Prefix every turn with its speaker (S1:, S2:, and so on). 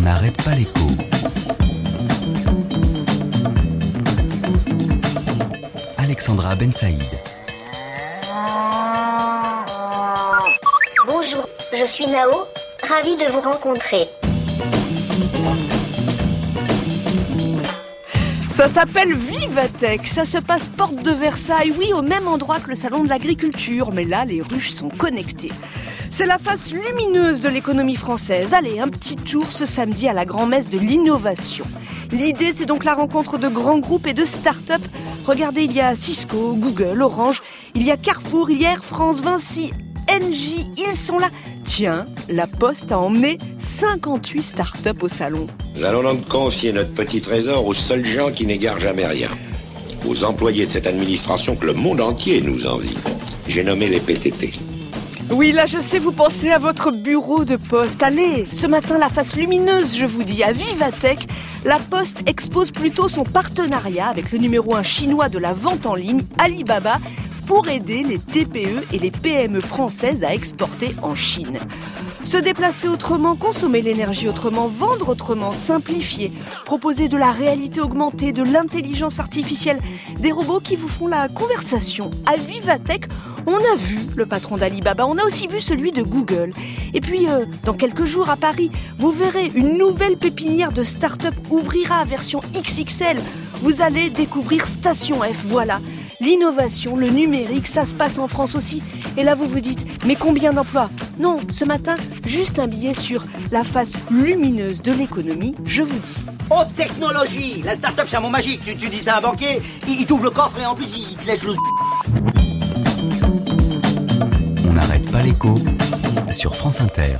S1: n'arrête pas l'écho. Alexandra Ben Saïd.
S2: Bonjour, je suis Nao, ravie de vous rencontrer.
S3: Ça s'appelle Vivatech, ça se passe porte de Versailles, oui, au même endroit que le salon de l'agriculture, mais là, les ruches sont connectées. C'est la face lumineuse de l'économie française. Allez, un petit tour ce samedi à la grand-messe de l'innovation. L'idée, c'est donc la rencontre de grands groupes et de start-up. Regardez, il y a Cisco, Google, Orange, il y a Carrefour, il France, Vinci, NJ, ils sont là. Tiens, la Poste a emmené 58 start-up au salon.
S4: Nous allons donc confier notre petit trésor aux seuls gens qui n'égarent jamais rien. Aux employés de cette administration que le monde entier nous envie. J'ai nommé les PTT.
S3: Oui, là, je sais, vous pensez à votre bureau de poste. Allez, ce matin, la face lumineuse, je vous dis, à Vivatech, la Poste expose plutôt son partenariat avec le numéro 1 chinois de la vente en ligne, Alibaba, pour aider les TPE et les PME françaises à exporter en Chine. Se déplacer autrement, consommer l'énergie autrement, vendre autrement, simplifier, proposer de la réalité augmentée, de l'intelligence artificielle, des robots qui vous font la conversation. À Vivatech, on a vu le patron d'Alibaba, on a aussi vu celui de Google. Et puis, euh, dans quelques jours à Paris, vous verrez une nouvelle pépinière de start-up ouvrira à version XXL. Vous allez découvrir Station F, voilà. L'innovation, le numérique, ça se passe en France aussi. Et là, vous vous dites, mais combien d'emplois? Non, ce matin, juste un billet sur la face lumineuse de l'économie, je vous dis.
S5: Haute Oh, technologie La start-up, c'est un mot magique. Tu, tu dis ça à un banquier, il, il t'ouvre le coffre et en plus, il, il te lèche le...
S1: On n'arrête pas l'écho sur France Inter.